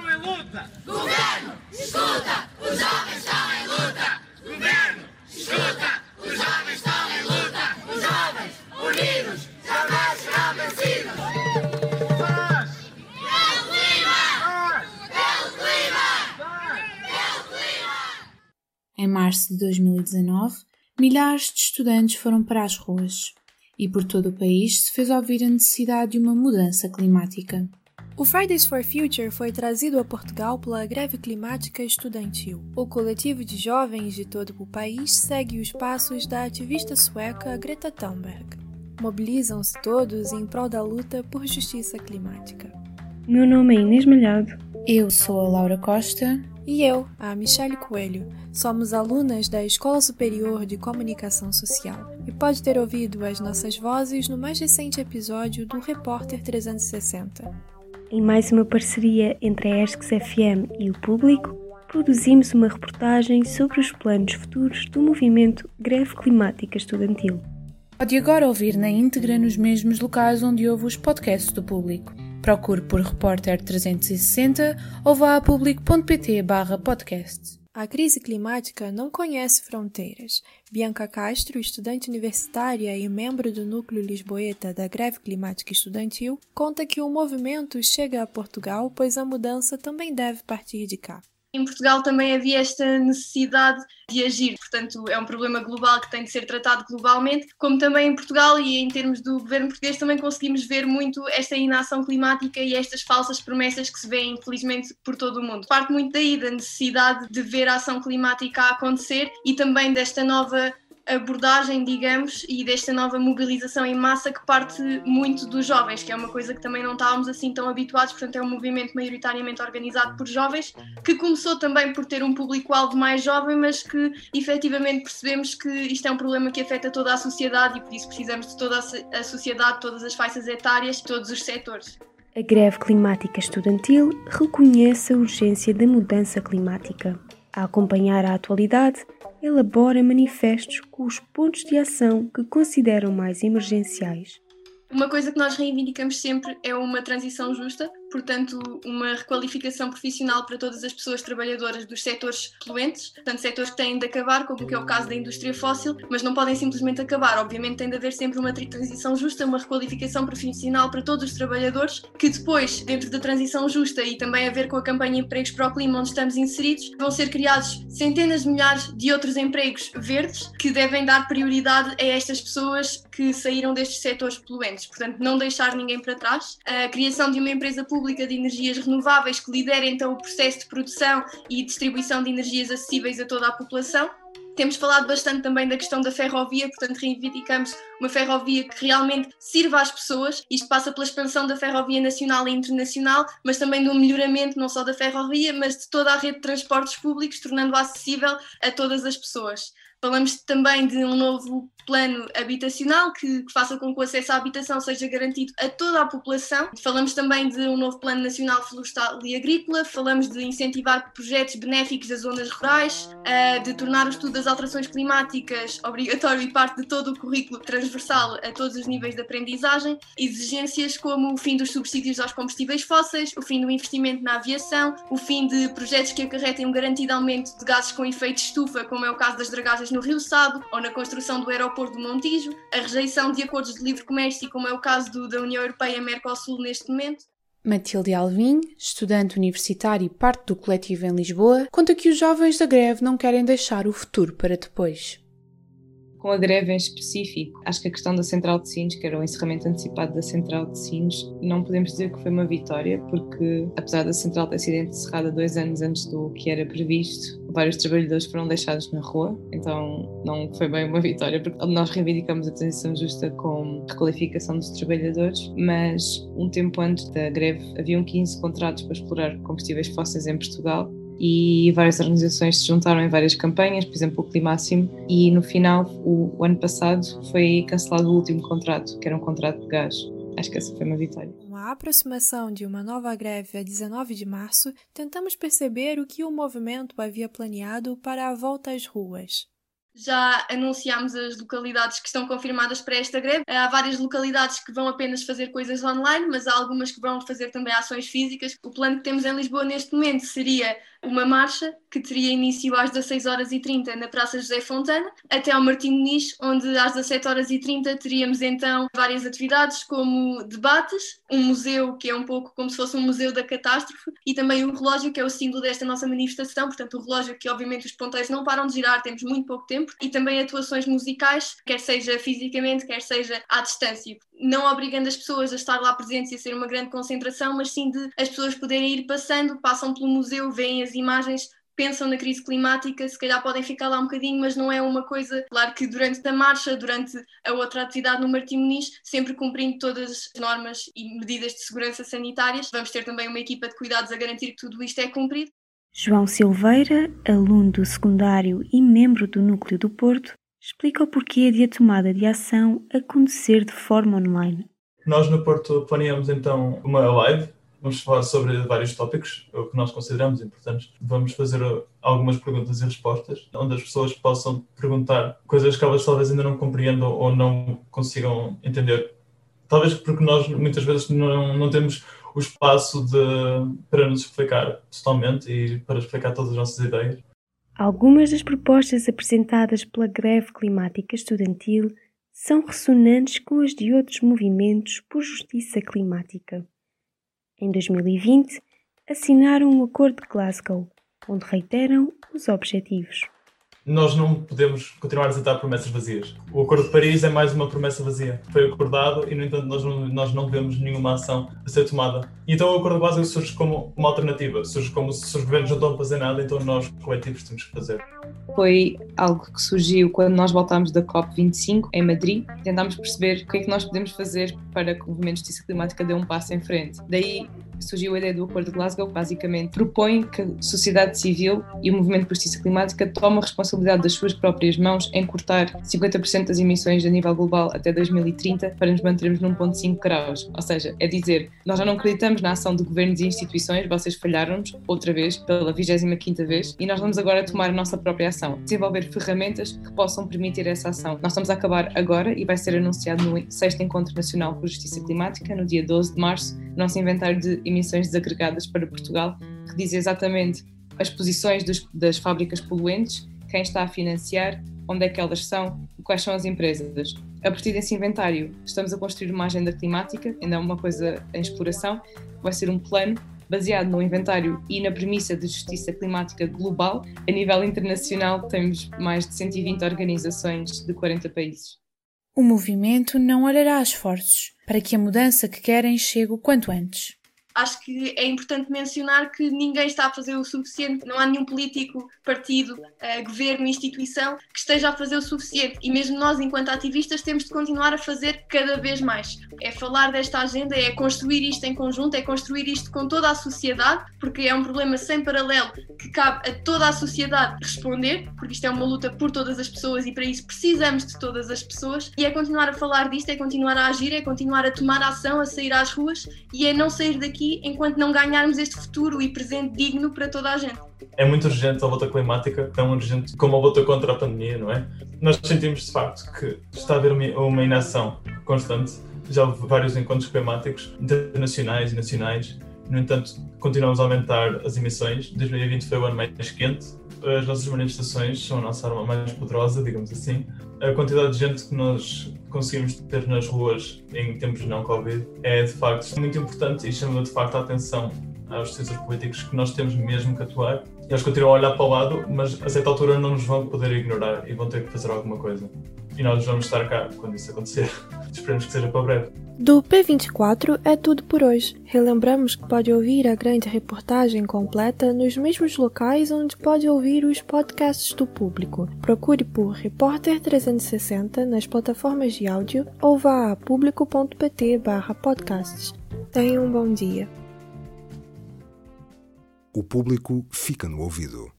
escuta, os jovens estão em luta. Governo, escuta, os jovens estão em luta. Governo, escuta, os jovens estão em luta. Os jovens, unidos, jamais serão vencidos. Paz, Pelo clima, paz, pelo clima, paz. pelo clima. Em março de 2019, milhares de estudantes foram para as ruas e por todo o país se fez ouvir a necessidade de uma mudança climática. O Fridays for Future foi trazido a Portugal pela greve climática estudantil. O coletivo de jovens de todo o país segue os passos da ativista sueca Greta Thunberg. Mobilizam-se todos em prol da luta por justiça climática. Meu nome é Inês Malhado. Eu sou a Laura Costa E eu, a Michelle Coelho, somos alunas da Escola Superior de Comunicação Social e pode ter ouvido as nossas vozes no mais recente episódio do Repórter 360. Em mais uma parceria entre a ESCS FM e o público, produzimos uma reportagem sobre os planos futuros do movimento Greve Climática Estudantil. Pode agora ouvir na íntegra nos mesmos locais onde ouve os podcasts do público. Procure por Repórter 360 ou vá a público.pt barra podcast. A crise climática não conhece fronteiras. Bianca Castro, estudante universitária e membro do núcleo lisboeta da Greve Climática Estudantil, conta que o movimento chega a Portugal, pois a mudança também deve partir de cá. Em Portugal também havia esta necessidade de agir, portanto, é um problema global que tem de ser tratado globalmente, como também em Portugal e em termos do governo português também conseguimos ver muito esta inação climática e estas falsas promessas que se vêem, infelizmente, por todo o mundo. Parte muito daí da necessidade de ver a ação climática a acontecer e também desta nova abordagem, digamos, e desta nova mobilização em massa que parte muito dos jovens, que é uma coisa que também não estávamos assim tão habituados, portanto é um movimento maioritariamente organizado por jovens, que começou também por ter um público-alvo mais jovem, mas que efetivamente percebemos que isto é um problema que afeta toda a sociedade e por isso precisamos de toda a so- a sociedade, todas as faixas etárias, todos os setores. A greve climática estudantil reconhece a urgência da mudança climática. A acompanhar a atualidade, elabora manifestos com os pontos de ação que consideram mais emergenciais. Uma coisa que nós reivindicamos sempre é uma transição justa, portanto, uma requalificação profissional para todas as pessoas trabalhadoras dos setores poluentes, portanto, setores que têm de acabar, como que é o caso da indústria fóssil, mas não podem simplesmente acabar. Obviamente, tem de haver sempre uma transição justa, uma requalificação profissional para todos os trabalhadores, que depois, dentro da transição justa e também a ver com a campanha Empregos para o Clima, onde estamos inseridos, vão ser criados centenas de milhares de outros empregos verdes que devem dar prioridade a estas pessoas que saíram destes setores poluentes. Portanto, não deixar ninguém para trás. A criação de uma empresa pública de energias renováveis que lidere então o processo de produção e distribuição de energias acessíveis a toda a população. Temos falado bastante também da questão da ferrovia, portanto, reivindicamos uma ferrovia que realmente sirva às pessoas. Isto passa pela expansão da ferrovia nacional e internacional, mas também do melhoramento não só da ferrovia, mas de toda a rede de transportes públicos, tornando-a acessível a todas as pessoas. Falamos também de um novo plano habitacional que, que faça com que o acesso à habitação seja garantido a toda a população. Falamos também de um novo plano nacional florestal e agrícola. Falamos de incentivar projetos benéficos das zonas rurais, eh, de tornar o estudo das alterações climáticas obrigatório e parte de todo o currículo transversal a todos os níveis de aprendizagem. Exigências como o fim dos subsídios aos combustíveis fósseis, o fim do investimento na aviação, o fim de projetos que acarretem um garantido aumento de gases com efeito estufa, como é o caso das dragagens no Rio Sado ou na construção do aeroporto do Montijo, a rejeição de acordos de livre comércio, como é o caso do, da União Europeia-Mercosul neste momento. Matilde Alvim, estudante universitária e parte do coletivo em Lisboa, conta que os jovens da greve não querem deixar o futuro para depois. Com a greve em específico, acho que a questão da Central de Sines, que era o encerramento antecipado da Central de Sines, não podemos dizer que foi uma vitória, porque apesar da Central ter sido encerrada dois anos antes do que era previsto, vários trabalhadores foram deixados na rua, então não foi bem uma vitória, porque nós reivindicamos a transição justa com requalificação dos trabalhadores, mas um tempo antes da greve haviam 15 contratos para explorar combustíveis fósseis em Portugal e várias organizações se juntaram em várias campanhas, por exemplo o Climáximo, e no final, o, o ano passado, foi cancelado o último contrato, que era um contrato de gás. Acho que essa foi uma vitória. Com a aproximação de uma nova greve a 19 de março, tentamos perceber o que o movimento havia planeado para a volta às ruas. Já anunciámos as localidades que estão confirmadas para esta greve. Há várias localidades que vão apenas fazer coisas online, mas há algumas que vão fazer também ações físicas. O plano que temos em Lisboa neste momento seria uma marcha que teria início às 16 horas e 30 na Praça José Fontana, até ao Martim Muniz, onde às 17 horas e 30 teríamos então várias atividades como debates, um museu que é um pouco como se fosse um museu da catástrofe e também o relógio que é o símbolo desta nossa manifestação, portanto o relógio que obviamente os ponteiros não param de girar, temos muito pouco tempo e também atuações musicais, quer seja fisicamente, quer seja à distância. Não obrigando as pessoas a estar lá presentes e a ser uma grande concentração, mas sim de as pessoas poderem ir passando, passam pelo museu, veem as imagens, pensam na crise climática, se calhar podem ficar lá um bocadinho, mas não é uma coisa. Claro que durante a marcha, durante a outra atividade no Martim Muniz, sempre cumprindo todas as normas e medidas de segurança sanitárias, vamos ter também uma equipa de cuidados a garantir que tudo isto é cumprido. João Silveira, aluno do secundário e membro do Núcleo do Porto, explica o porquê de a tomada de ação acontecer de forma online. Nós no Porto planeamos então uma live, vamos falar sobre vários tópicos, o que nós consideramos importantes. Vamos fazer algumas perguntas e respostas, onde as pessoas possam perguntar coisas que elas talvez ainda não compreendam ou não consigam entender. Talvez porque nós muitas vezes não, não temos o espaço de, para nos explicar totalmente e para explicar todas as nossas ideias. Algumas das propostas apresentadas pela greve climática estudantil são ressonantes com as de outros movimentos por justiça climática. Em 2020, assinaram o um Acordo de Glasgow, onde reiteram os objetivos nós não podemos continuar a aceitar promessas vazias. O Acordo de Paris é mais uma promessa vazia. Foi acordado e, no entanto, nós não, nós não vemos nenhuma ação a ser tomada. Então o Acordo de Glasgow surge como uma alternativa, surge como se os governos não estão a fazer nada, então nós, coletivos, temos que fazer. Foi algo que surgiu quando nós voltámos da COP25 em Madrid. Tentámos perceber o que é que nós podemos fazer para que o movimento de justiça climática dê um passo em frente. Daí surgiu a ideia do Acordo de Glasgow, basicamente propõe que a sociedade civil e o movimento por justiça climática tomem a responsabilidade das suas próprias mãos em cortar 50% das emissões a nível global até 2030 para nos mantermos num ponto 5 graus. Ou seja, é dizer, nós já não acreditamos na ação de governos e instituições, vocês falharam-nos outra vez, pela 25ª vez, e nós vamos agora tomar a nossa própria ação, desenvolver ferramentas que possam permitir essa ação. Nós estamos a acabar agora e vai ser anunciado no 6 Encontro Nacional por Justiça Climática, no dia 12 de março, nosso inventário de emissões desagregadas para Portugal, que diz exatamente as posições dos, das fábricas poluentes, quem está a financiar, onde é que elas são e quais são as empresas. A partir desse inventário, estamos a construir uma agenda climática, ainda é uma coisa em exploração, vai ser um plano baseado no inventário e na premissa de justiça climática global. A nível internacional, temos mais de 120 organizações de 40 países. O movimento não olhará esforços para que a mudança que querem chegue o quanto antes acho que é importante mencionar que ninguém está a fazer o suficiente, não há nenhum político, partido, uh, governo, instituição que esteja a fazer o suficiente. E mesmo nós, enquanto ativistas, temos de continuar a fazer cada vez mais. É falar desta agenda, é construir isto em conjunto, é construir isto com toda a sociedade, porque é um problema sem paralelo que cabe a toda a sociedade responder, porque isto é uma luta por todas as pessoas e para isso precisamos de todas as pessoas. E é continuar a falar disto, é continuar a agir, é continuar a tomar ação, a sair às ruas e é não sair daqui aqui enquanto não ganharmos este futuro e presente digno para toda a gente. É muito urgente a luta climática, tão urgente como a luta contra a pandemia, não é? Nós sentimos de facto que está a haver uma inação constante. Já houve vários encontros climáticos internacionais e nacionais. No entanto, continuamos a aumentar as emissões. 2020 foi o ano mais quente. As nossas manifestações são a nossa arma mais poderosa, digamos assim. A quantidade de gente que nós conseguimos ter nas ruas em tempos não Covid é de facto muito importante e chama de facto a atenção aos decisores políticos que nós temos mesmo que atuar. Eles continuam a olhar para o lado, mas a certa altura não nos vão poder ignorar e vão ter que fazer alguma coisa. E nós vamos estar cá quando isso acontecer. Esperemos que seja para breve. Do P24 é tudo por hoje. Relembramos que pode ouvir a grande reportagem completa nos mesmos locais onde pode ouvir os podcasts do público. Procure por Repórter 360 nas plataformas de áudio ou vá a público.pt/podcasts. Tenha um bom dia. O público fica no ouvido.